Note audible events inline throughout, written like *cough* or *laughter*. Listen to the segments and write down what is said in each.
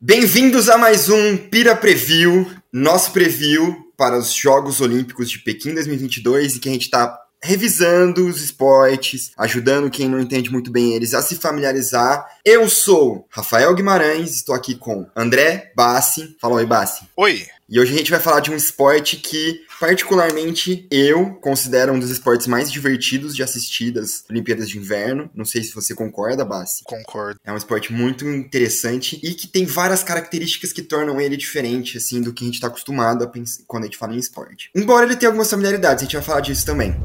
Bem-vindos a mais um Pira Preview, nosso preview para os Jogos Olímpicos de Pequim 2022 e que a gente está revisando os esportes, ajudando quem não entende muito bem eles a se familiarizar. Eu sou Rafael Guimarães, estou aqui com André Bassi. Fala oi, Bassi. Oi. E hoje a gente vai falar de um esporte que, particularmente, eu considero um dos esportes mais divertidos de assistir das Olimpíadas de Inverno. Não sei se você concorda, Bassi. Concordo. É um esporte muito interessante e que tem várias características que tornam ele diferente, assim, do que a gente está acostumado a pensar quando a gente fala em esporte. Embora ele tenha algumas familiaridades, a gente vai falar disso também.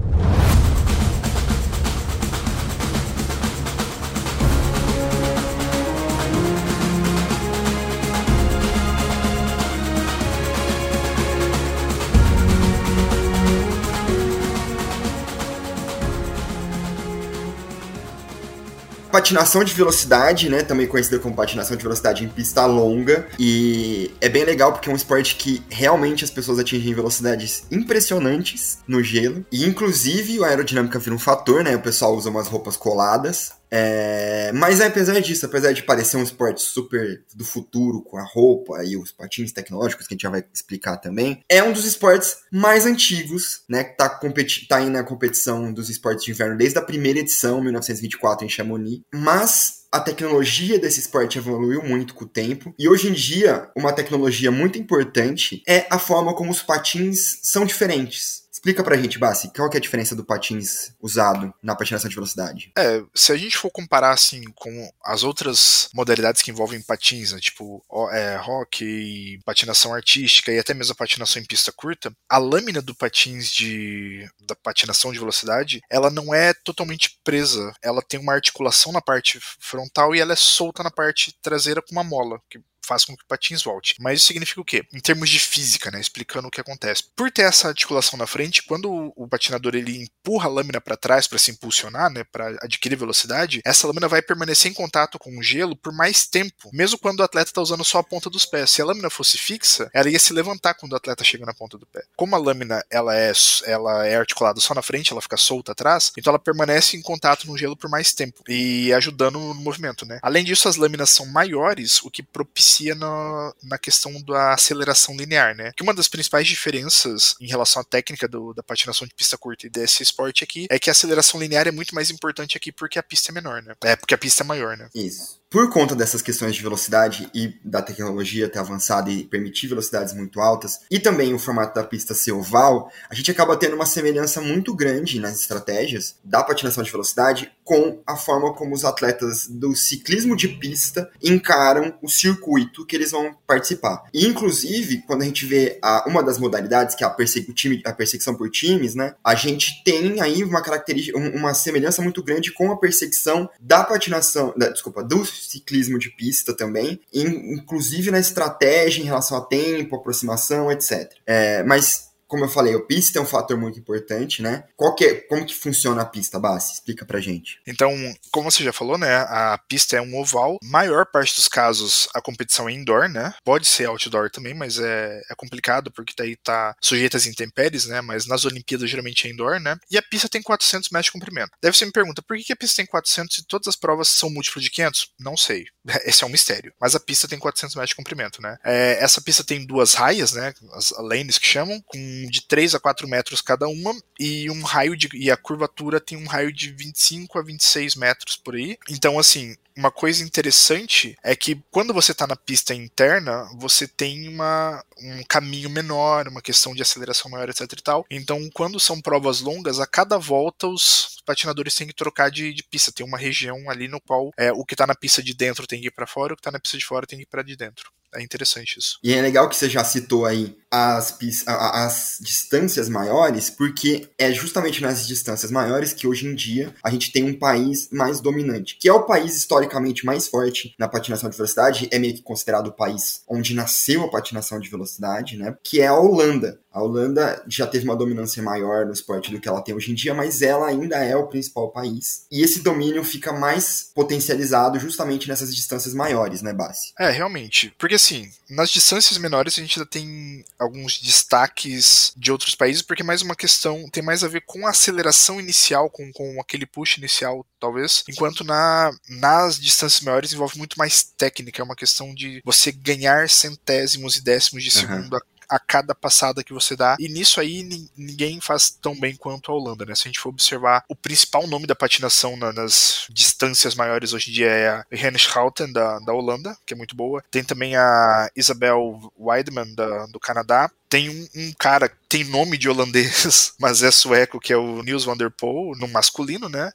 Patinação de velocidade, né? Também conhecida como patinação de velocidade em pista longa. E é bem legal porque é um esporte que realmente as pessoas atingem velocidades impressionantes no gelo. E inclusive a aerodinâmica vira um fator, né? O pessoal usa umas roupas coladas é, mas apesar disso, apesar de parecer um esporte super do futuro, com a roupa e os patins tecnológicos, que a gente já vai explicar também, é um dos esportes mais antigos, né? Que tá, competi tá aí na competição dos esportes de inverno desde a primeira edição, 1924, em Chamonix. Mas a tecnologia desse esporte evoluiu muito com o tempo e hoje em dia uma tecnologia muito importante é a forma como os patins são diferentes. Explica pra gente, Bassi, qual que é a diferença do patins usado na patinação de velocidade? É, se a gente for comparar assim com as outras modalidades que envolvem patins, né, tipo é, rock, patinação artística e até mesmo a patinação em pista curta, a lâmina do patins de da patinação de velocidade, ela não é totalmente presa, ela tem uma articulação na parte frontal e ela é solta na parte traseira com uma mola, que faz com que o patins volte. Mas isso significa o quê? Em termos de física, né? Explicando o que acontece. Por ter essa articulação na frente, quando o, patinador ele empurra a lâmina para trás para se impulsionar, né? Para adquirir velocidade, essa lâmina vai permanecer em contato com o gelo por mais tempo, mesmo quando o atleta está usando só a ponta dos pés. Se a lâmina fosse fixa, ela ia se levantar quando o atleta chega na ponta do pé. Como a lâmina ela é, ela é articulada só na frente, ela fica solta atrás, então ela permanece em contato no gelo por mais tempo e ajudando no movimento, né? Além disso, as lâminas são maiores, o que propicia beneficia na, na questão da aceleração linear, né? Que uma das principais diferenças em relação à técnica do, da patinação de pista curta e desse esporte aqui é que a aceleração linear é muito mais importante aqui porque a pista é menor, né? É porque a pista é maior, né? Isso por conta dessas questões de velocidade e da tecnologia ter avançado e permitir velocidades muito altas, e também o formato da pista ser oval, a gente acaba tendo uma semelhança muito grande nas estratégias da patinação de velocidade com a forma como os atletas do ciclismo de pista encaram o circuito que eles vão participar. E, inclusive, quando a gente vê a, uma das modalidades, que é a, time, a perseguição por times, né, a gente tem aí uma característica, uma semelhança muito grande com a perseguição da patinação, da, desculpa, do ciclismo de pista também, inclusive na estratégia em relação a tempo, aproximação, etc. É, mas como eu falei, o pista é um fator muito importante, né? Qual que é, como que funciona a pista, Bassi? Explica pra gente. Então, como você já falou, né? A pista é um oval. Maior parte dos casos, a competição é indoor, né? Pode ser outdoor também, mas é, é complicado porque daí tá sujeita às intempéries, né? Mas nas Olimpíadas geralmente é indoor, né? E a pista tem 400 metros de comprimento. Deve você me pergunta, por que a pista tem 400 e todas as provas são múltiplos de 500? Não sei. *laughs* Esse é um mistério. Mas a pista tem 400 metros de comprimento, né? É, essa pista tem duas raias, né? As lanes que chamam, com de 3 a 4 metros cada uma e um raio de e a curvatura tem um raio de 25 a 26 metros por aí. Então assim, uma coisa interessante é que quando você está na pista interna, você tem uma, um caminho menor, uma questão de aceleração maior, etc e tal. Então, quando são provas longas, a cada volta os patinadores têm que trocar de, de pista. Tem uma região ali no qual é, o que está na pista de dentro tem que ir para fora, o que está na pista de fora tem que ir para de dentro. É interessante isso. E é legal que você já citou aí as, as distâncias maiores, porque é justamente nas distâncias maiores que hoje em dia a gente tem um país mais dominante, que é o país historicamente mais forte na patinação de velocidade, é meio que considerado o país onde nasceu a patinação de velocidade, né? Que é a Holanda. A Holanda já teve uma dominância maior no esporte do que ela tem hoje em dia, mas ela ainda é o principal país. E esse domínio fica mais potencializado justamente nessas distâncias maiores, né, Bassi? É, realmente. Porque assim, nas distâncias menores a gente ainda tem alguns destaques de outros países, porque é mais uma questão, tem mais a ver com a aceleração inicial, com, com aquele push inicial, talvez, enquanto na, nas distâncias maiores envolve muito mais técnica, é uma questão de você ganhar centésimos e décimos de segundo uhum a cada passada que você dá. E nisso aí ninguém faz tão bem quanto a Holanda, né? Se a gente for observar, o principal nome da patinação na, nas distâncias maiores hoje em dia é a Rene Schouten, da, da Holanda, que é muito boa. Tem também a Isabel Weidman, da, do Canadá tem um, um, cara tem nome de holandês, *laughs* mas é sueco, que é o Niels van der Poel, no masculino, né?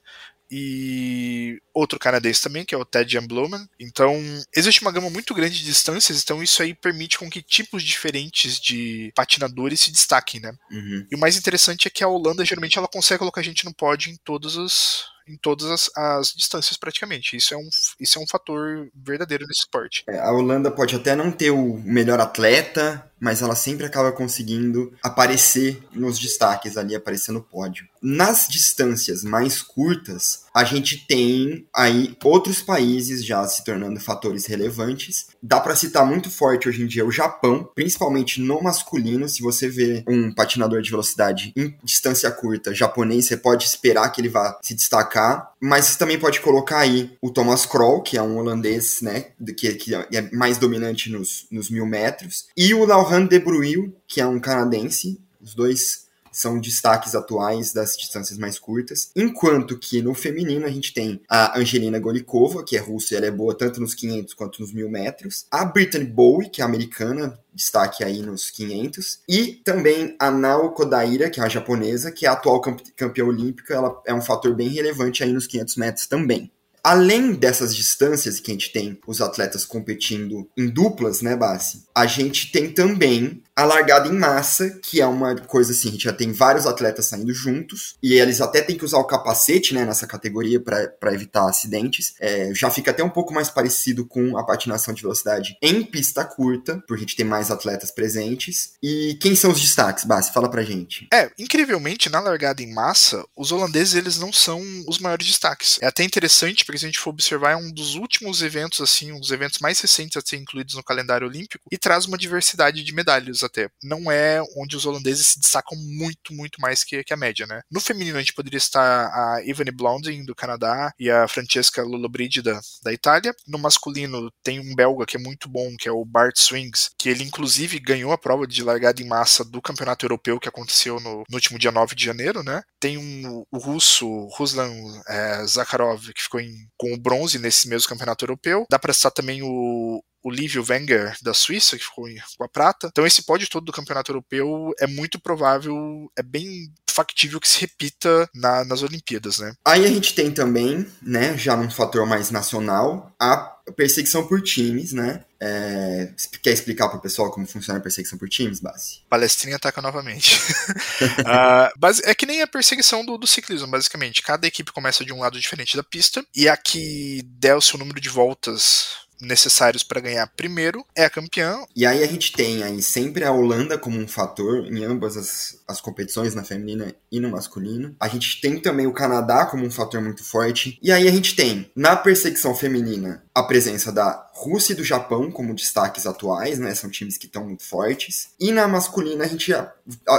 E outro canadense também, que é o Ted Jan Blumen. Então, existe uma gama muito grande de distâncias, então isso aí permite com que tipos diferentes de patinadores se destaquem, né? Uhum. E o mais interessante é que a Holanda, geralmente, ela consegue colocar a gente no pódio em todos os em todas as, as, distâncias praticamente. Isso é um, isso é um fator verdadeiro nesse esporte. É, a Holanda pode até não ter o melhor atleta, mas ela sempre acaba conseguindo aparecer nos destaques ali, aparecer no pódio. Nas distâncias mais curtas, a gente tem aí outros países já se tornando fatores relevantes. Dá para citar muito forte hoje em dia o Japão, principalmente no masculino. Se você vê um patinador de velocidade em distância curta japonês, você pode esperar que ele vá se destacar. Mas você também pode colocar aí o Thomas Kroll, que é um holandês, né, que, que é mais dominante nos, nos mil metros, e o Laurent de Bruil, que é um canadense. Os dois são destaques atuais das distâncias mais curtas. Enquanto que no feminino a gente tem a Angelina Golikova, que é russa e ela é boa tanto nos 500 quanto nos 1000 metros. A Brittany Bowie, que é americana, destaque aí nos 500. E também a Nao Kodaira, que é a japonesa, que é a atual campeã olímpica, ela é um fator bem relevante aí nos 500 metros também. Além dessas distâncias que a gente tem os atletas competindo em duplas, né, Bassi? A gente tem também a largada em massa, que é uma coisa assim, a gente já tem vários atletas saindo juntos, e eles até têm que usar o capacete, né, nessa categoria para evitar acidentes. É, já fica até um pouco mais parecido com a patinação de velocidade em pista curta, por a gente ter mais atletas presentes. E quem são os destaques, Bassi? Fala pra gente. É, incrivelmente, na largada em massa, os holandeses, eles não são os maiores destaques. É até interessante, porque se a gente for observar, é um dos últimos eventos, assim, um dos eventos mais recentes a ser incluídos no calendário olímpico, e traz uma diversidade de medalhas até. Não é onde os holandeses se destacam muito, muito mais que, que a média, né? No feminino, a gente poderia estar a Ivani Blondin, do Canadá, e a Francesca Lollobrigida, da, da Itália. No masculino, tem um belga que é muito bom, que é o Bart Swings, que ele, inclusive, ganhou a prova de largada em massa do Campeonato Europeu, que aconteceu no, no último dia 9 de janeiro, né? Tem um, o russo, Ruslan é, Zakharov, que ficou em, com o bronze nesse mesmo Campeonato Europeu. Dá para citar também o, o Lívio Wenger da Suíça, que ficou com a prata. Então esse pódio todo do campeonato europeu é muito provável, é bem factível que se repita na, nas Olimpíadas, né? Aí a gente tem também, né, já num fator mais nacional, a perseguição por times, né? É... Quer explicar para o pessoal como funciona a perseguição por times, Base? Palestrinha ataca novamente. *laughs* uh. É que nem a perseguição do, do, ciclismo, basicamente. Cada equipe começa de um lado diferente da pista e a que der o seu número de voltas necessários para ganhar primeiro é a campeã. E aí a gente tem aí sempre a Holanda como um fator em ambas as, as competições, na feminina e no masculino. A gente tem também o Canadá como um fator muito forte. E aí a gente tem na perseguição feminina a presença da Rússia e do Japão como destaques atuais, né? São times que estão muito fortes. E na masculina a gente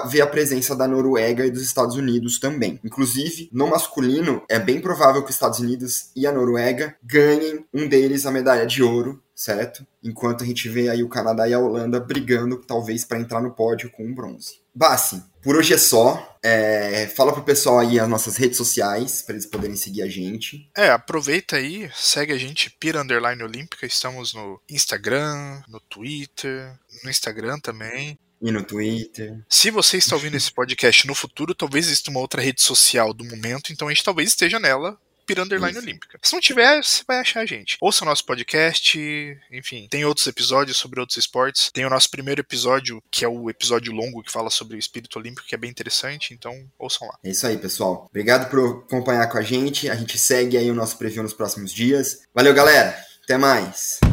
vê a presença da Noruega e dos Estados Unidos também. Inclusive, no masculino, é bem provável que os Estados Unidos e a Noruega ganhem um deles a medalha de ouro, certo? Enquanto a gente vê aí o Canadá e a Holanda brigando, talvez, para entrar no pódio com um bronze. Bassi, por hoje é só. É, fala pro pessoal aí as nossas redes sociais, para eles poderem seguir a gente. É, aproveita aí, segue a gente, Pira Underline Olímpica. Estamos no Instagram, no Twitter, no Instagram também. E no Twitter. Se você está ouvindo *laughs* esse podcast no futuro, talvez exista uma outra rede social do momento, então a gente talvez esteja nela Underline Isso. Olímpica. Se não tiver, você vai achar a gente. Ouça o nosso podcast, enfim, tem outros episódios sobre outros esportes. Tem o nosso primeiro episódio, que é o episódio longo que fala sobre o espírito olímpico, que é bem interessante, então ouçam lá. É isso aí, pessoal. Obrigado por acompanhar com a gente. A gente segue aí o nosso preview nos próximos dias. Valeu, galera. Até mais.